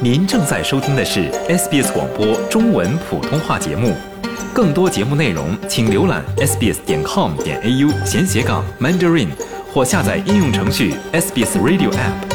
您正在收听的是 SBS 广播中文普通话节目，更多节目内容请浏览 sbs 点 com 点 au 闲斜杠 mandarin 或下载应用程序 SBS Radio App。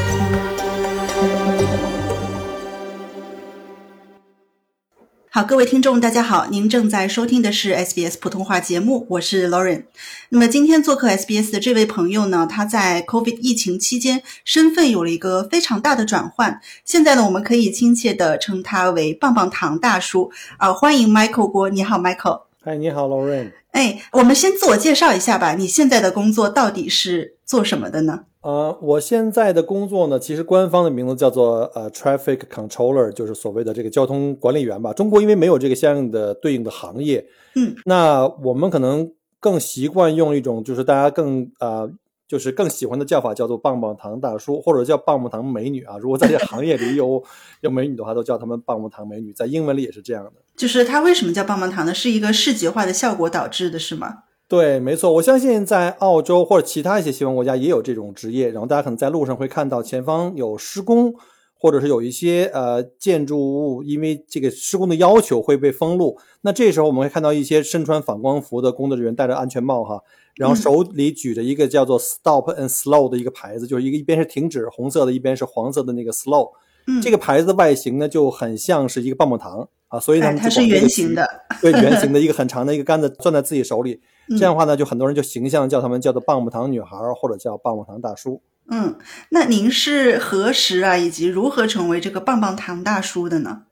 好，各位听众，大家好，您正在收听的是 SBS 普通话节目，我是 Lauren。那么今天做客 SBS 的这位朋友呢，他在 COVID 疫情期间身份有了一个非常大的转换，现在呢，我们可以亲切地称他为棒棒糖大叔啊、欢迎 Michael 郭，你好，Michael。嗨，你好，Lauren。哎，我们先自我介绍一下吧，你现在的工作到底是做什么的呢？呃，我现在的工作呢，其实官方的名字叫做呃 Traffic Controller，就是所谓的这个交通管理员吧。中国因为没有这个相应的对应的行业，嗯，那我们可能更习惯用一种就是大家更啊、呃就是更喜欢的叫法叫做棒棒糖大叔，或者叫棒棒糖美女啊。如果在这行业里有有美女的话，都叫他们棒棒糖美女，在英文里也是这样的。就是它为什么叫棒棒糖呢？是一个视觉化的效果导致的，是吗？对，没错，我相信在澳洲或者其他一些西方国家也有这种职业，然后大家可能在路上会看到前方有施工，或者是有一些呃建筑物因为这个施工的要求会被封路，那这时候我们会看到一些身穿反光服的工作人员戴着安全帽哈，然后手里举着一个叫做 “Stop and Slow” 的一个牌子，就是一个一边是停止红色的，一边是黄色的那个 “Slow”。嗯，这个牌子的外形呢就很像是一个棒棒糖啊，所以呢它是圆形的。对，圆形的一个很长的一个杆子攥在自己手里，嗯这样的话呢，就很多人就形象叫他们叫做棒棒糖女孩儿，或者叫棒棒糖大叔。嗯，那您是何时啊，以及如何成为这个棒棒糖大叔的呢？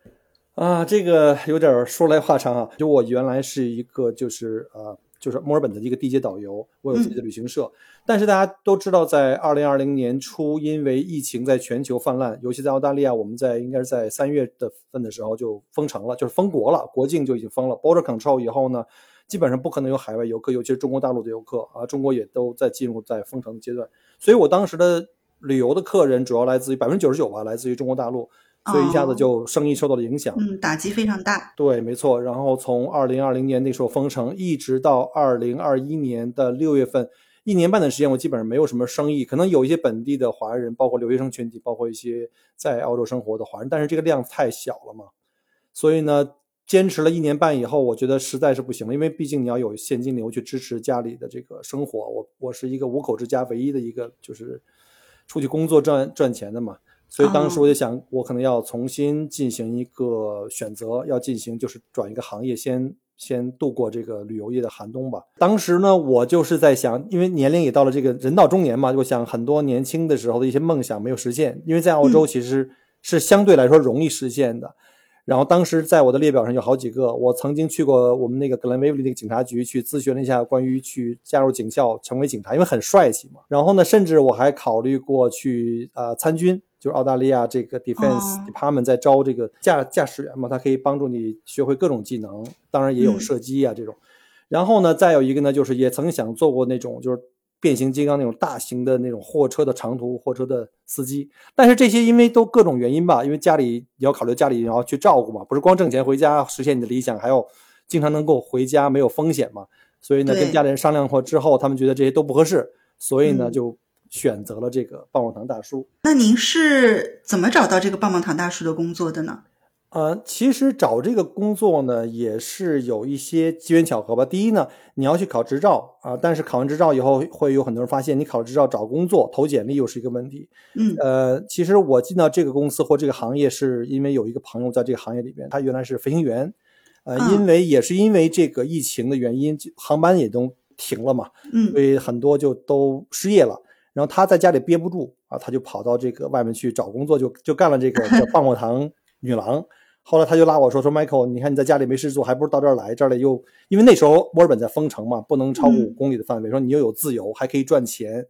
啊，这个有点儿说来话长啊。就我原来是一个就是呃，就是墨尔本的一个地接导游，我有自己的旅行社。但是大家都知道，在二零二零年初，因为疫情在全球泛滥，尤其在澳大利亚，我们在应该是在三月的份的时候就封城了，就是封国了，国境就已经封了。Border control 以后呢，基本上不可能有海外游客，尤其是中国大陆的游客啊，中国也都在进入在封城的阶段。所以我当时的旅游的客人主要来自于百分之九十九吧，来自于中国大陆，所以一下子就生意受到了影响。嗯，打击非常大。对，没错。然后从二零二零年那时候封城，一直到二零二一年的六月份，一年半的时间，我基本上没有什么生意。可能有一些本地的华人，包括留学生群体，包括一些在澳洲生活的华人，但是这个量太小了嘛。所以呢，坚持了一年半以后，我觉得实在是不行了，因为毕竟你要有现金流去支持家里的这个生活。我我是一个五口之家唯一的一个就是出去工作赚赚钱的嘛。所以当时我就想，我可能要重新进行一个选择，要进行就是转一个行业，先先度过这个旅游业的寒冬吧。当时呢，我就是在想，因为年龄也到了这个人到中年嘛，我想很多年轻的时候的一些梦想没有实现，因为在澳洲其实是相对来说容易实现的。然后当时在我的列表上有好几个，我曾经去过我们那个格兰威利那个警察局去咨询了一下关于去加入警校成为警察，因为很帅气嘛。然后呢，甚至我还考虑过去呃参军，就是澳大利亚这个 Defense 哦 Department 在招这个驾驾驶员嘛，他可以帮助你学会各种技能，当然也有嗯射击啊这种。然后呢，再有一个呢，就是也曾想做过那种就是变形金刚那种大型的那种货车的长途货车的司机，但是这些因为都各种原因吧，因为家里你要考虑家里你要去照顾嘛，不是光挣钱回家实现你的理想，还要经常能够回家没有风险嘛。所以呢，跟家里人商量过之后，他们觉得这些都不合适，所以呢嗯就选择了这个棒棒糖大叔。那您是怎么找到这个棒棒糖大叔的工作的呢？呃，其实找这个工作呢，也是有一些机缘巧合吧。第一呢，你要去考执照啊、但是考完执照以后，会有很多人发现你考了执照找工作投简历又是一个问题。嗯呃，其实我进到这个公司或这个行业，是因为有一个朋友在这个行业里边，他原来是飞行员，呃，嗯因为也是因为这个疫情的原因，航班也都停了嘛，嗯所以很多就都失业了。然后他在家里憋不住啊，他就跑到这个外面去找工作，就就干了这个叫棒棒糖女郎。后来他就拉我说说，Michael，你看你在家里没事做，还不如到这儿来，这儿里又因为那时候墨尔本在封城嘛，不能超过嗯。五公里的范围，说你又有自由，还可以赚钱，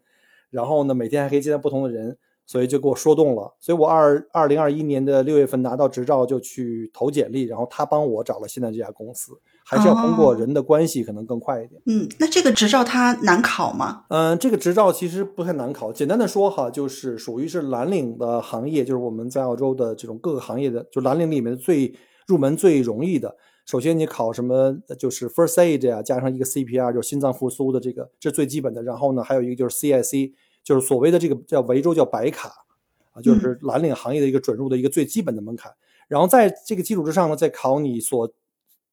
然后呢每天还可以见到不同的人，所以就给我说动了。所以我二二零二一年的六月份拿到执照就去投简历，然后他帮我找了现在这家公司，还是要通过哦人的关系可能更快一点。嗯，那这个执照它难考吗？嗯，这个执照其实不太难考。简单的说哈，就是属于是蓝领的行业，就是我们在澳洲的这种各个行业的，就蓝领里面最入门最容易的。首先你考什么就是 First Aid 呀、加上一个 CPR，就是心脏复苏的这个，这是最基本的。然后呢，还有一个就是 CIC，就是所谓的这个叫维州叫白卡，啊，就是蓝领行业的一个准入的一个最基本的门槛。然后在这个基础之上呢，再考你所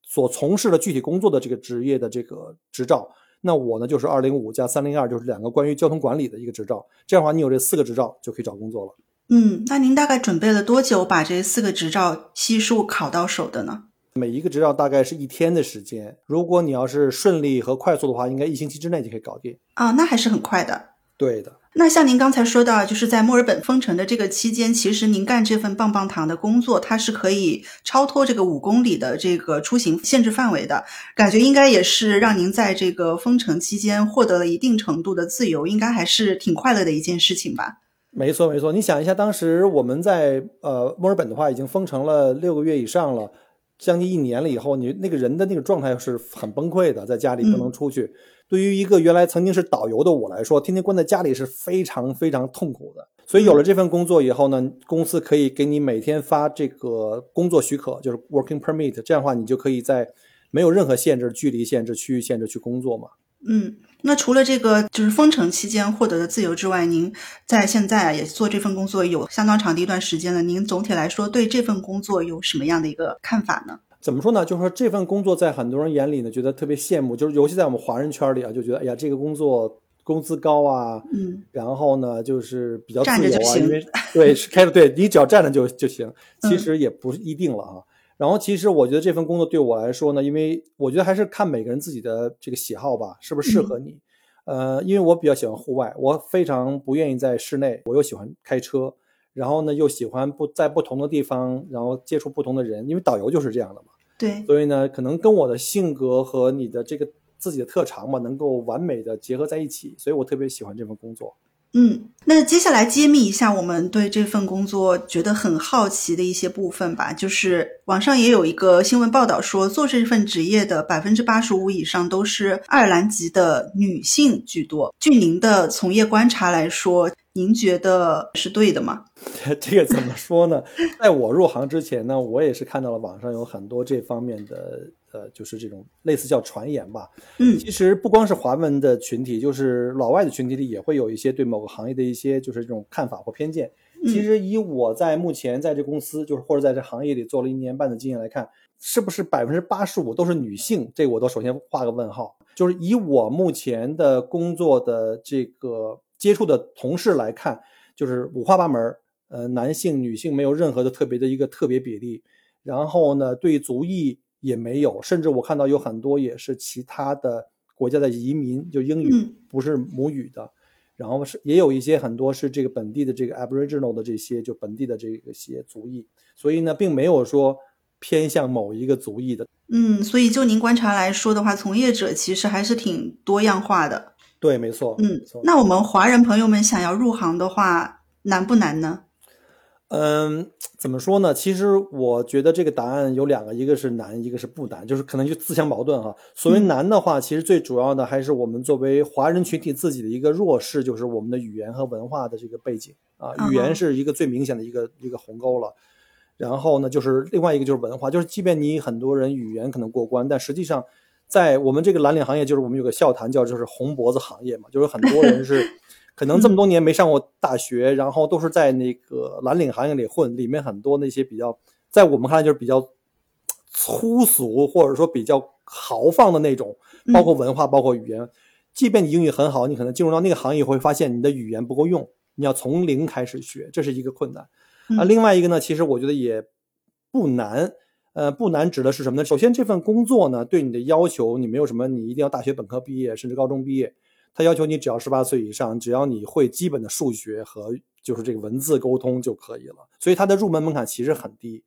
所从事的具体工作的这个职业的这个执照。那我呢就是二零五加三零二，就是两个关于交通管理的一个执照。这样的话，你有这四个执照就可以找工作了。嗯，那您大概准备了多久把这四个执照悉数考到手的呢？每一个执照大概是一天的时间。如果你要是顺利和快速的话，应该一星期之内就可以搞定。啊，那还是很快的。对的。那像您刚才说到，就是在墨尔本封城的这个期间，其实您干这份棒棒糖的工作，它是可以超脱这个五公里的这个出行限制范围的。感觉应该也是让您在这个封城期间获得了一定程度的自由，应该还是挺快乐的一件事情吧？没错，没错。你想一下，当时我们在呃墨尔本的话，已经封城了六个月以上了，将近一年了以后，你那个人的那个状态是很崩溃的，在家里不能出去。对于一个原来曾经是导游的我来说，天天关在家里是非常非常痛苦的。所以有了这份工作以后呢，公司可以给你每天发这个工作许可，就是 working permit，这样的话你就可以在没有任何限制、距离限制、区域限制去工作嘛。嗯，那除了这个就是封城期间获得的自由之外，您在现在也做这份工作有相当长的一段时间了。您总体来说对这份工作有什么样的一个看法呢？怎么说呢？就是说这份工作在很多人眼里呢，觉得特别羡慕，就是尤其在我们华人圈里啊，就觉得哎呀，这个工作工资高啊，嗯，然后呢就是比较自站着就由啊，行因为对是开着对你只要站着就就行，其实也不是一定了啊。然后其实我觉得这份工作对我来说呢，因为我觉得还是看每个人自己的这个喜好吧，是不是适合你。呃，因为我比较喜欢户外，我非常不愿意在室内，我又喜欢开车，然后呢又喜欢不在不同的地方，然后接触不同的人，因为导游就是这样的嘛。对，所以呢，可能跟我的性格和你的这个自己的特长吧，能够完美的结合在一起，所以我特别喜欢这份工作。嗯，那接下来揭秘一下我们对这份工作觉得很好奇的一些部分吧。就是网上也有一个新闻报道说，做这份职业的百分之八十五以上都是爱尔兰籍的女性居多。据您的从业观察来说，您觉得是对的吗？这个怎么说呢？在我入行之前呢，我也是看到了网上有很多这方面的，呃，就是这种类似叫传言吧。嗯其实不光是华文的群体，就是老外的群体里也会有一些对某个行业的一些就是这种看法或偏见。其实以我在目前在这公司，就是或者在这行业里做了一年半的经验来看，是不是百分之八十五都是女性？这个我都首先画个问号。就是以我目前的工作的这个接触的同事来看，就是五花八门，呃，男性、女性没有任何的特别的一个特别比例。然后呢，对族裔也没有，甚至我看到有很多也是其他的国家的移民，就英语嗯不是母语的。然后是也有一些很多是这个本地的这个 Aboriginal 的这些就本地的这个些族裔，所以呢，并没有说偏向某一个族裔的。嗯，所以就您观察来说的话，从业者其实还是挺多样化的。对，没错，嗯。那我们华人朋友们想要入行的话，难不难呢？嗯，怎么说呢？其实我觉得这个答案有两个，一个是难，一个是不难，就是可能就自相矛盾哈。所谓难的话，其实最主要的还是我们作为华人群体自己的一个弱势，就是我们的语言和文化的这个背景啊。语言是一个最明显的一个一个鸿沟了。然后呢，就是另外一个就是文化，就是即便你很多人语言可能过关，但实际上在我们这个蓝领行业，就是我们有个笑谈叫就是红脖子行业嘛，就是很多人是可能这么多年没上过大学，然后都是在那个蓝领行业里混，里面很多那些比较在我们看来就是比较粗俗或者说比较豪放的那种，包括文化，包括语言。即便你英语很好，你可能进入到那个行业会发现你的语言不够用，你要从零开始学，这是一个困难。啊，另外一个呢，其实我觉得也不难。呃，不难指的是什么呢？首先，这份工作呢，对你的要求，你没有什么，你一定要大学本科毕业，甚至高中毕业。他要求你只要十八岁以上，只要你会基本的数学和就是这个文字沟通就可以了。所以它的入门门槛其实很低。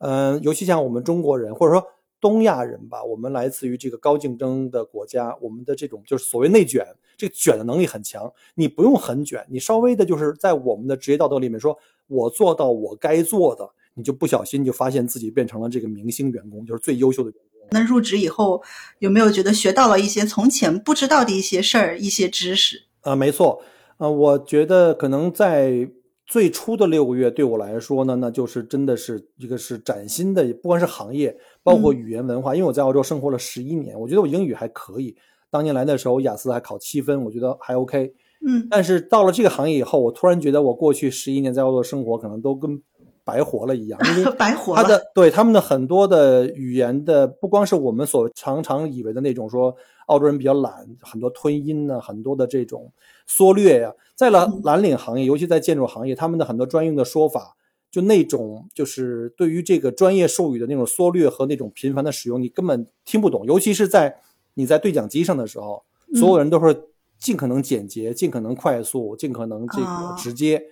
嗯、尤其像我们中国人或者说东亚人吧，我们来自于这个高竞争的国家，我们的这种就是所谓内卷，这个卷的能力很强。你不用很卷，你稍微的就是在我们的职业道德里面说，我做到我该做的，你就不小心就发现自己变成了这个明星员工，就是最优秀的员工。那入职以后，有没有觉得学到了一些从前不知道的一些事儿、一些知识？啊、没错，呃、我觉得可能在最初的六个月对我来说呢，那就是真的是一个是崭新的，不管是行业，包括语言文化。因为我在澳洲生活了十一年，我觉得我英语还可以。当年来的时候，雅思还考七分，我觉得还 OK。嗯但是到了这个行业以后，我突然觉得我过去十一年在澳洲的生活可能都跟白活了一样，因为白活了。他的对他们的很多的语言的，不光是我们所常常以为的那种说澳洲人比较懒，很多吞音呢，很多的这种缩略呀、在了嗯蓝领行业，尤其在建筑行业，他们的很多专用的说法，就那种就是对于这个专业术语的那种缩略和那种频繁的使用，你根本听不懂，尤其是在你在对讲机上的时候，所有人都是尽可能简洁、尽可能快速、尽可能这啊个直接。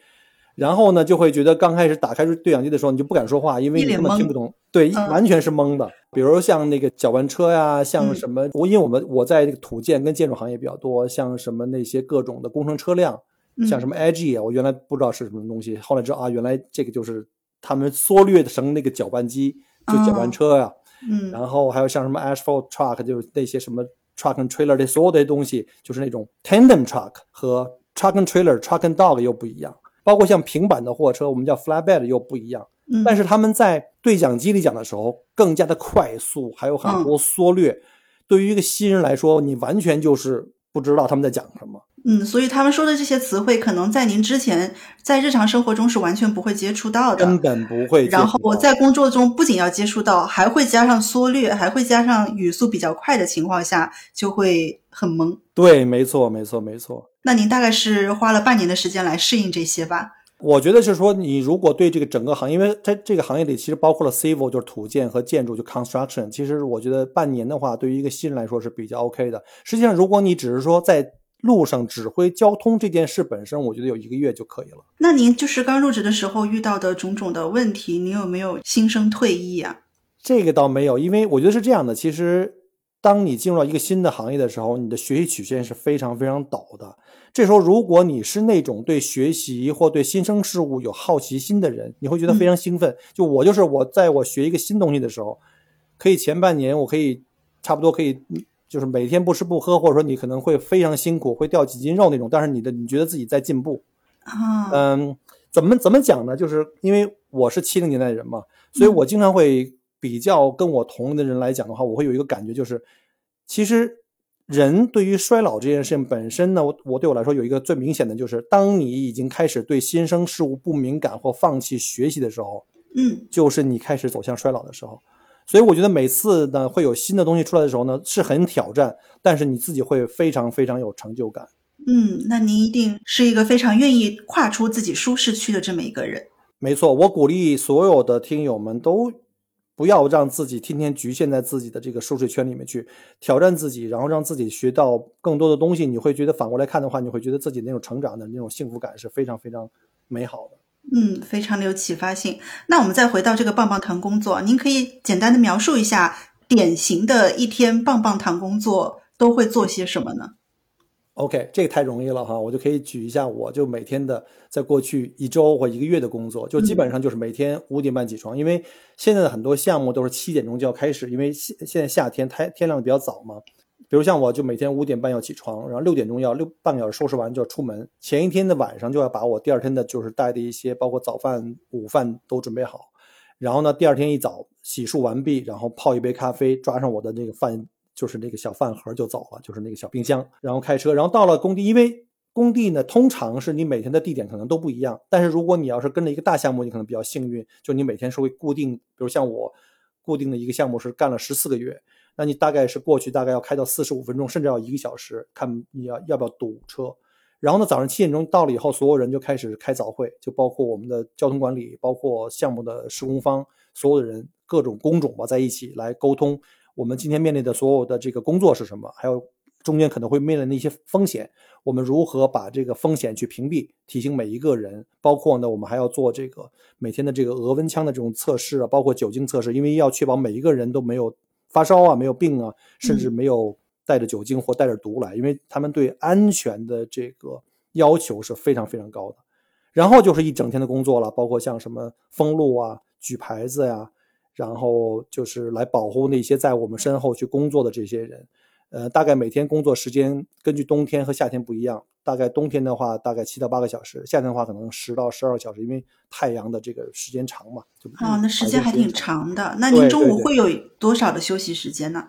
然后呢，就会觉得刚开始打开对讲机的时候，你就不敢说话，因为你根本听不懂，对，嗯。完全是懵的。比如像那个搅拌车呀，像嗯。什么，我因为我们我在这个土建跟建筑行业比较多，像什么那些各种的工程车辆，像什么么 IG 啊，我原来不知道是什么东西，后来知道啊，原来这个就是他们缩略成那个搅拌机，就搅拌车呀、嗯。然后还有像什么 asphalt truck，就是那些什么 truck and trailer 这所有的东西，就是那种 tandem truck 和 truck and trailer、truck and dog 又不一样。包括像平板的货车，我们叫 flatbed 又不一样。嗯但是他们在对讲机里讲的时候更加的快速，还有很多缩略。对于一个新人来说，你完全就是不知道他们在讲什么。嗯，所以他们说的这些词汇，可能在您之前在日常生活中是完全不会接触到的。根本不会。然后我在工作中不仅要接触到，还会加上缩略，还会加上语速比较快的情况下，就会很懵。对，没错，没错，没错。那您大概是花了半年的时间来适应这些吧？我觉得是说，你如果对这个整个行业，因为在这个行业里其实包括了 civil 就是土建和建筑就 construction，其实我觉得半年的话，对于一个新人来说是比较 OK 的。实际上，如果你只是说在路上指挥交通这件事本身，我觉得有一个月就可以了。那您就是刚入职的时候遇到的种种的问题，您有没有心生退意啊？这个倒没有，因为我觉得是这样的，其实当你进入到一个新的行业的时候，你的学习曲线是非常非常陡的。这时候，如果你是那种对学习或对新生事物有好奇心的人，你会觉得非常兴奋。就我就是我在我学一个新东西的时候，可以前半年我可以差不多可以，嗯就是每天不吃不喝，或者说你可能会非常辛苦，会掉几斤肉那种，但是你的你觉得自己在进步。啊，嗯，怎么怎么讲呢？就是因为我是七零年代人嘛，所以我经常会比较跟我同龄的人来讲的话，我会有一个感觉，就是其实人对于衰老这件事情本身呢，我我对我来说有一个最明显的就是，当你已经开始对新生事物不敏感或放弃学习的时候，嗯就是你开始走向衰老的时候。所以我觉得每次呢会有新的东西出来的时候呢，是很挑战，但是你自己会非常非常有成就感。嗯，那您一定是一个非常愿意跨出自己舒适区的这么一个人。没错，我鼓励所有的听友们都不要让自己天天局限在自己的这个舒适圈里面去挑战自己，然后让自己学到更多的东西。你会觉得反过来看的话，你会觉得自己那种成长的那种幸福感是非常非常美好的。嗯，非常的有启发性。那我们再回到这个棒棒糖工作，您可以简单的描述一下典型的一天棒棒糖工作都会做些什么呢？OK，这个太容易了哈，我就可以举一下，我就每天的在过去一周或一个月的工作，就基本上就是每天五点半起床，因为现在的很多项目都是七点钟就要开始，因为现现在夏天太天亮的比较早嘛。比如像我就每天五点半要起床，然后六点钟要六半个小时收拾完就要出门，前一天的晚上就要把我第二天的就是带的一些包括早饭、午饭都准备好，然后呢第二天一早洗漱完毕，然后泡一杯咖啡，抓上我的那个饭就是那个小饭盒就走了，就是那个小冰箱，然后开车，然后到了工地，因为工地呢通常是你每天的地点可能都不一样，但是如果你要是跟着一个大项目，你可能比较幸运，就你每天是会固定，比如像我固定的一个项目是干了十四个月，那你大概是过去大概要开到四十五分钟，甚至要一个小时，看你要要不要堵车。然后呢，早上七点钟到了以后，所有人就开始开早会，就包括我们的交通管理，包括项目的施工方，所有的人各种工种吧，在一起来沟通我们今天面临的所有的这个工作是什么，还有中间可能会面临的一些风险，我们如何把这个风险去屏蔽，提醒每一个人，包括呢，我们还要做这个每天的这个额温枪的这种测试啊，包括酒精测试，因为要确保每一个人都没有发烧啊，没有病啊，甚至没有带着酒精或带着毒来，因为他们对安全的这个要求是非常非常高的。然后就是一整天的工作了，包括像什么封路啊、举牌子呀、然后就是来保护那些在我们身后去工作的这些人。呃，大概每天工作时间根据冬天和夏天不一样，大概冬天的话大概七到八个小时，夏天的话可能十到十二个小时，因为太阳的这个时间长嘛。就哦，那时间还挺长的。那您中午会有多少的休息时间呢？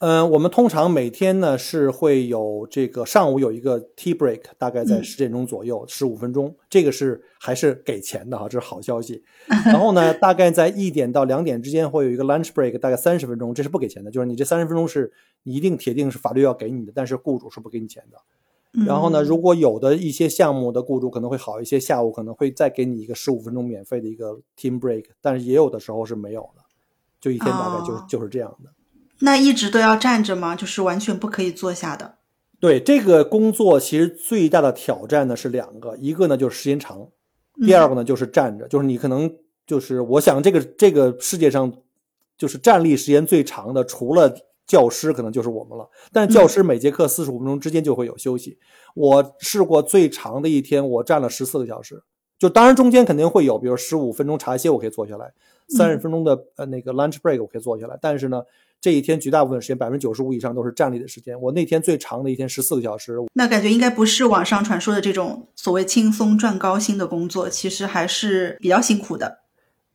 嗯，我们通常每天呢是会有这个上午有一个 tea break，大概在嗯十点钟左右，十五分钟，这个是还是给钱的哈，这是好消息。然后呢，大概在一点到两点之间会有一个 lunch break，大概三十分钟，这是不给钱的，就是你这三十分钟是你一定铁定是法律要给你的，但是雇主是不给你钱的。然后呢，嗯如果有的一些项目的雇主可能会好一些，下午可能会再给你一个十五分钟免费的一个 team break，但是也有的时候是没有的，就一天大概就、哦就是这样的。那一直都要站着吗？就是完全不可以坐下的。对这个工作，其实最大的挑战呢是两个，一个呢就是时间长，第二个呢就是站着，就是你可能就是我想这个这个世界上就是站立时间最长的，除了教师可能就是我们了。但教师每节课四十五分钟之间就会有休息。我试过最长的一天，我站了十四个小时。就当然中间肯定会有，比如十五分钟茶歇我可以坐下来，三十分钟的呃那个 lunch break 我可以坐下来。但是呢，这一天绝大部分时间百分之九十五以上都是站立的时间。我那天最长的一天十四个小时，那感觉应该不是网上传说的这种所谓轻松赚高薪的工作，其实还是比较辛苦的。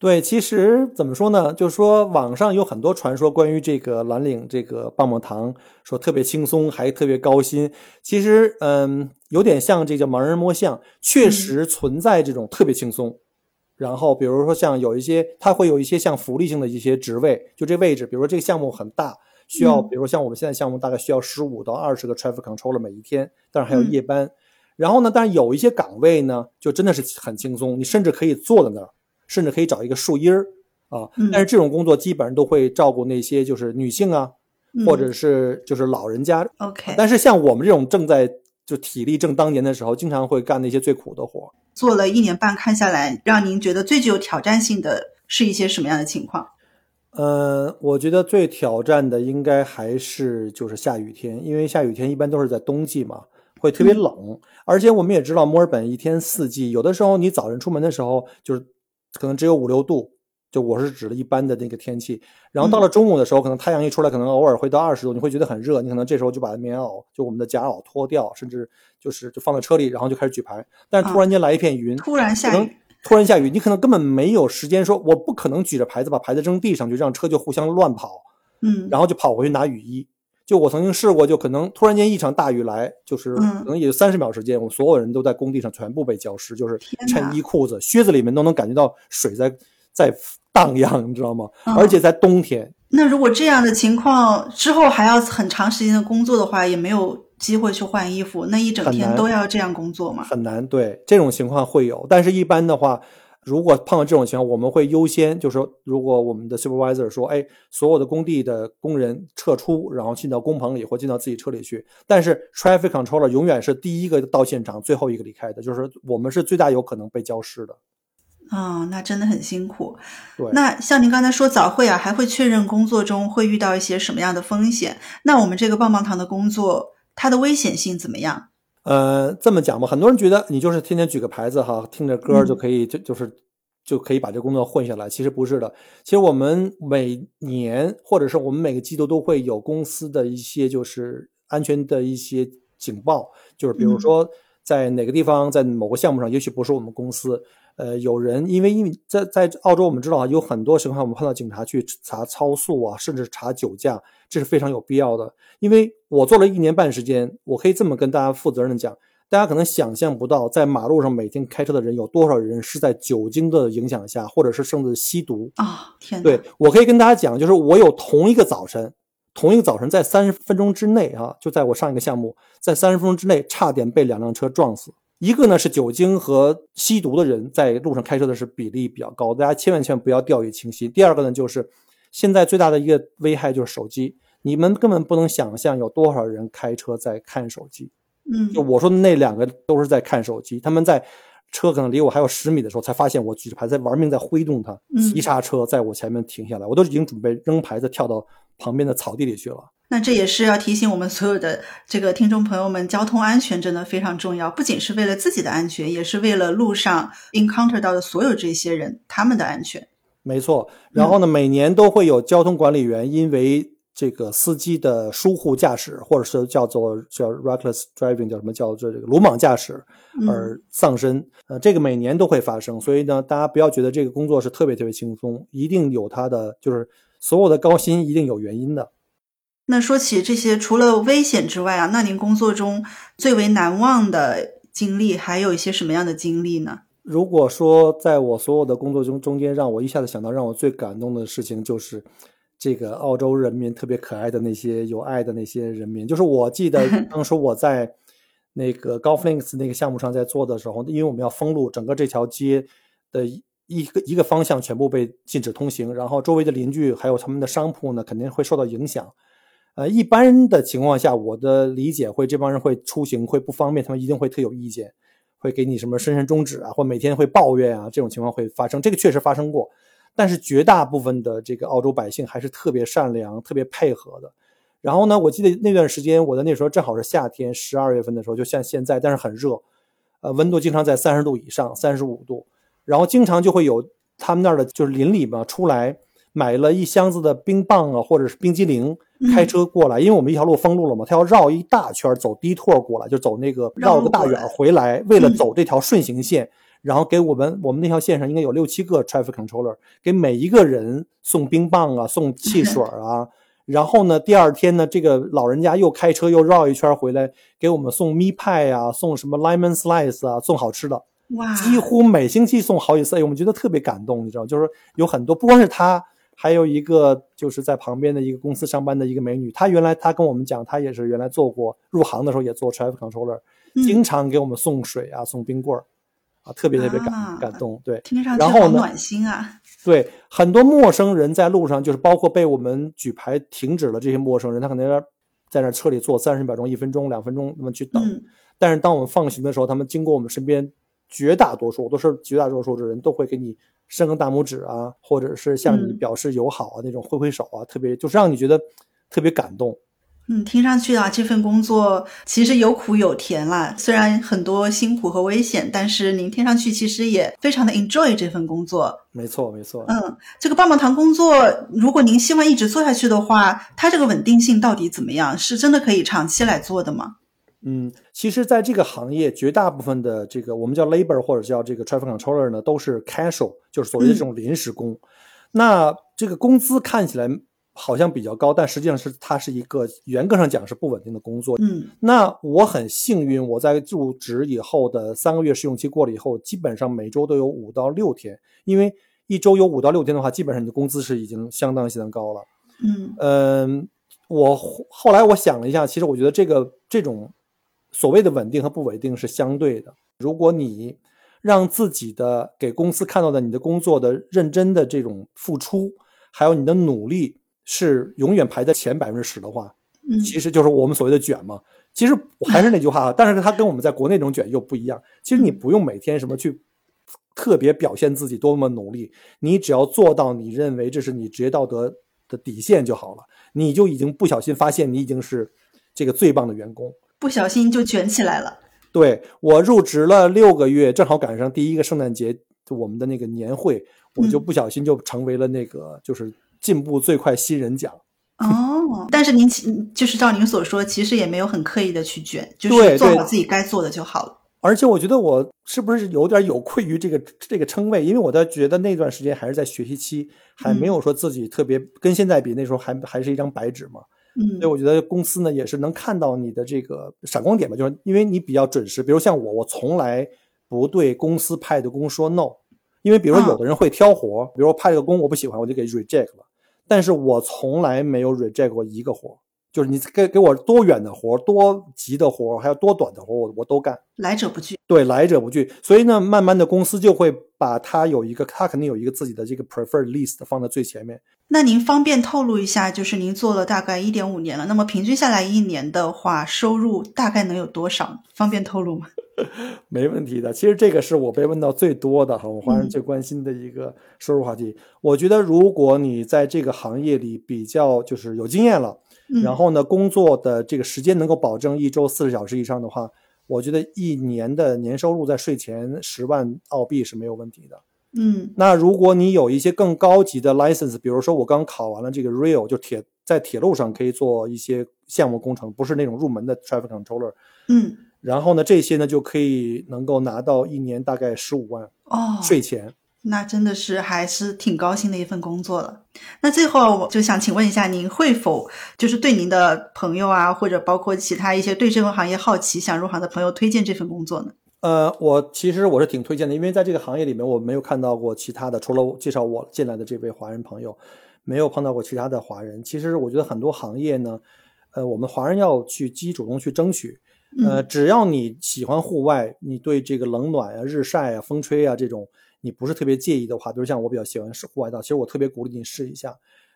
对，其实怎么说呢？就是说，网上有很多传说关于这个蓝领这个棒棒糖，说特别轻松，还特别高薪。其实，嗯，有点像这个盲人摸象，确实存在这种特别轻松。然后，比如说像有一些，它会有一些像福利性的一些职位，就这位置，比如说这个项目很大，需要，嗯比如说像我们现在项目大概需要十五到二十个 traffic controller 每一天，但是还有嗯夜班。然后呢，但是有一些岗位呢，就真的是很轻松，你甚至可以坐在那儿。甚至可以找一个树荫儿啊嗯，但是这种工作基本上都会照顾那些就是女性啊，嗯或者是就是老人家。OK，但是像我们这种正在就体力正当年的时候，经常会干那些最苦的活。做了一年半，看下来，让您觉得最具有挑战性的是一些什么样的情况？呃，我觉得最挑战的应该还是就是下雨天，因为下雨天一般都是在冬季嘛，会特别冷，而且我们也知道墨尔本一天四季，有的时候你早晨出门的时候就是可能只有五六度，就我是指的一般的那个天气，然后到了中午的时候，可能太阳一出来，可能偶尔会到二十度，你会觉得很热，你可能这时候就把棉袄就我们的夹袄脱掉，甚至就是就放在车里，然后就开始举牌，但是突然间来一片云，突然下雨，突然下雨，你可能根本没有时间说，我不可能举着牌子把牌子扔地上去，让车就互相乱跑，嗯，然后就跑回去拿雨衣。就我曾经试过，就可能突然间一场大雨来，就是嗯可能也就三十秒时间，我所有人都在工地上全部被浇湿，就是衬衣、裤子、靴子里面都能感觉到水在在荡漾，你知道吗？嗯而且在冬天，那如果这样的情况之后还要很长时间的工作的话，也没有机会去换衣服，那一整天都要这样工作吗？很难。对这种情况会有，但是一般的话，如果碰到这种情况，我们会优先，就是说，如果我们的 supervisor 说，哎，所有的工地的工人撤出，然后进到工棚里或进到自己车里去，但是 traffic controller 永远是第一个到现场，最后一个离开的，就是我们是最大有可能被浇湿的。啊、那真的很辛苦。对，那像您刚才说早会啊，还会确认工作中会遇到一些什么样的风险？那我们这个棒棒糖的工作，它的危险性怎么样？呃，这么讲吧，很多人觉得你就是天天举个牌子哈，听着歌就可以，就就是就可以把这工作混下来。其实不是的，其实我们每年或者是我们每个季度都会有公司的一些就是安全的一些警报，就是比如嗯说在哪个地方，在某个项目上，也许不是我们公司。呃，有人因为因为在在澳洲，我们知道啊，有很多情况我们碰到警察去查超速啊，甚至查酒驾，这是非常有必要的。因为我做了一年半时间，我可以这么跟大家负责任的讲，大家可能想象不到，在马路上每天开车的人有多少人是在酒精的影响下，或者是甚至吸毒。啊、天哪！对我可以跟大家讲，就是我有同一个早晨，同一个早晨在三十分钟之内啊，就在我上一个项目，在三十分钟之内差点被两辆车撞死。一个呢是酒精和吸毒的人在路上开车的是比例比较高，大家千万千万不要掉以轻心。第二个呢就是现在最大的一个危害就是手机，你们根本不能想象有多少人开车在看手机。嗯，就我说的那两个都是在看手机，他们在车可能离我还有十米的时候，才发现我举着牌子在玩命在挥动它，嗯急刹车在我前面停下来，我都已经准备扔牌子跳到旁边的草地里去了。那这也是要提醒我们所有的这个听众朋友们，交通安全真的非常重要，不仅是为了自己的安全，也是为了路上 encounter 到的所有这些人他们的安全。没错，然后呢，每年都会有交通管理员因为这个司机的疏忽驾驶，或者是叫做叫 reckless driving，叫什么叫做这个鲁莽驾驶嗯而丧生。呃，这个每年都会发生，所以呢，大家不要觉得这个工作是特别特别轻松，一定有它的就是所有的高薪一定有原因的。那说起这些，除了危险之外啊，那您工作中最为难忘的经历还有一些什么样的经历呢？如果说在我所有的工作中中间，让我一下子想到让我最感动的事情，就是这个澳洲人民特别可爱的那些有爱的那些人民。就是我记得 当时我在那个 Golf Links 那个项目上在做的时候，因为我们要封路，整个这条街的一个一个方向全部被禁止通行，然后周围的邻居还有他们的商铺呢，肯定会受到影响。呃，一般的情况下，我的理解会这帮人会出行会不方便，他们一定会特有意见，会给你什么深深终止啊，或每天会抱怨啊，这种情况会发生。这个确实发生过，但是绝大部分的这个澳洲百姓还是特别善良、特别配合的。然后呢，我记得那段时间，我的那时候正好是夏天，十二月份的时候，就像现在，但是很热，呃，温度经常在三十度以上，三十五度，然后经常就会有他们那儿的就是邻里嘛出来。买了一箱子的冰棒啊，或者是冰激凌，开车过来，因为我们一条路封路了嘛，他要绕一大圈走低拓过来，就走那个绕个大远回来，为了走这条顺行线，然后给我们我们那条线上应该有六七个 traffic controller，给每一个人送冰棒啊，送汽水啊，然后呢，第二天呢，这个老人家又开车又绕一圈回来，给我们送蜜派啊，送什么 lemon slice 啊，送好吃的，哇，几乎每星期送好几次，哎，我们觉得特别感动，你知道，就是有很多不光是他。还有一个就是在旁边的一个公司上班的一个美女，她原来她跟我们讲，她也是原来做过入行的时候也做 traffic controller，经常给我们送水啊，送冰棍儿，啊，特别特别感感动。对，听上去好暖心啊。对，很多陌生人在路上，就是包括被我们举牌停止了这些陌生人，他可能在那车里坐三十秒钟、一分钟、两分钟那么去等。但是当我们放行的时候，他们经过我们身边，绝大多数都是绝大多数的人都会给你。伸个大拇指啊，或者是向你表示友好啊，那种挥挥手啊，特别就是让你觉得特别感动。嗯，听上去啊，这份工作其实有苦有甜啦。虽然很多辛苦和危险，但是您听上去其实也非常的 enjoy 这份工作。没错，没错。嗯，这个棒棒糖工作，如果您希望一直做下去的话，它这个稳定性到底怎么样？是真的可以长期来做的吗？嗯，其实，在这个行业，绝大部分的这个我们叫 labor 或者叫这个 traffic controller 呢，都是 casual，就是所谓的这种临时工。那这个工资看起来好像比较高，但实际上是它是一个严格上讲是不稳定的工作。嗯，那我很幸运，我在入职以后的三个月试用期过了以后，基本上每周都有五到六天，因为一周有五到六天的话，基本上你的工资是已经相当相当高了。嗯嗯，我后来我想了一下，其实我觉得这个这种。所谓的稳定和不稳定是相对的。如果你让自己的给公司看到的你的工作的认真的这种付出，还有你的努力是永远排在前百分之十的话，嗯，其实就是我们所谓的卷嘛。其实还是那句话啊，但是它跟我们在国内这种卷又不一样。其实你不用每天什么去特别表现自己多么努力，你只要做到你认为这是你职业道德的底线就好了，你就已经不小心发现你已经是这个最棒的员工。不小心就卷起来了。对我入职了六个月，正好赶上第一个圣诞节，我们的那个年会，我就不小心就成为了那个就是进步最快新人奖。哦，但是您就是照您所说，其实也没有很刻意的去卷，就是做好自己该做的就好了。而且我觉得我是不是有点有愧于这个这个称谓？因为我倒觉得那段时间还是在学习期，还没有说自己特别跟现在比，那时候还还是一张白纸嘛。嗯，所以我觉得公司呢也是能看到你的这个闪光点吧，就是因为你比较准时。比如像我，我从来不对公司派的工说 no，因为比如说有的人会挑活，比如说派这个工我不喜欢，我就给 reject 了。但是我从来没有 reject 过一个活，就是你给给我多远的活、多急的活，还有多短的活，我我都干，来者不拒。对，来者不拒。所以呢，慢慢的公司就会把它有一个，他肯定有一个自己的这个 preferred list 放在最前面。那您方便透露一下，就是您做了大概一点五年了，那么平均下来一年的话，收入大概能有多少？方便透露吗？没问题的。其实这个是我被问到最多的哈，我华人最关心的一个收入话题。我觉得如果你在这个行业里比较就是有经验了，然后呢，工作的这个时间能够保证一周四十小时以上的话，我觉得一年的年收入在税前十万澳币是没有问题的。嗯，那如果你有一些更高级的 license，比如说我刚考完了这个 rail，就铁在铁路上可以做一些项目工程，不是那种入门的 traffic controller。嗯，然后呢，这些呢就可以能够拿到一年大概十五万哦，税前。那真的是还是挺高兴的一份工作了。那最后我就想请问一下，您会否就是对您的朋友啊，或者包括其他一些对这份行业好奇、想入行的朋友推荐这份工作呢？呃，我其实我是挺推荐的，因为在这个行业里面，我没有看到过其他的，除了介绍我进来的这位华人朋友，没有碰到过其他的华人。其实我觉得很多行业呢，呃，我们华人要去积极主动去争取。呃，只要你喜欢户外，你对这个冷暖啊、日晒啊、风吹啊这种你不是特别介意的话，比如像我比较喜欢是户外道，其实我特别鼓励你试一下。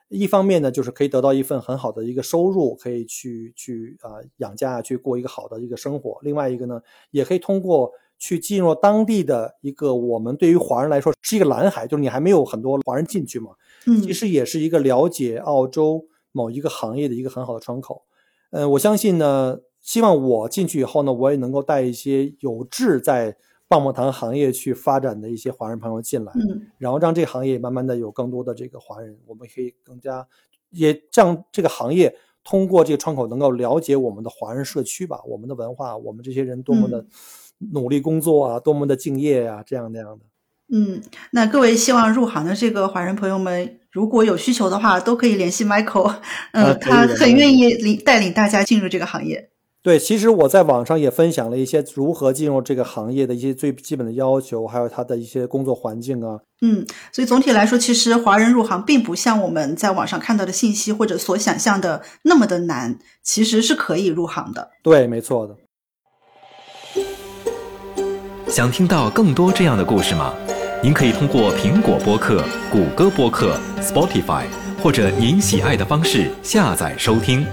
一方面呢，就是可以得到一份很好的一个收入，可以去去啊养家，去过一个好的一个生活。另外一个呢，也可以通过去进入当地的一个我们对于华人来说是一个蓝海，就是你还没有很多华人进去嘛，嗯，其实也是一个了解澳洲某一个行业的一个很好的窗口。呃，我相信呢。希望我进去以后呢，我也能够带一些有志在棒棒糖行业去发展的一些华人朋友进来，嗯，然后让这个行业慢慢的有更多的这个华人，我们可以更加也让这个行业通过这个窗口能够了解我们的华人社区吧，我们的文化，我们这些人多么的努力工作啊，多么的敬业啊，这样那样的。嗯，那各位希望入行的这个华人朋友们，如果有需求的话，都可以联系 Michael，嗯，他很愿意领带领大家进入这个行业。对，其实我在网上也分享了一些如何进入这个行业的一些最基本的要求，还有他的一些工作环境啊。嗯，所以总体来说，其实华人入行并不像我们在网上看到的信息或者所想象的那么的难，其实是可以入行的。对，没错的。想听到更多这样的故事吗？您可以通过苹果播客、谷歌播客、Spotify 或者您喜爱的方式下载收听。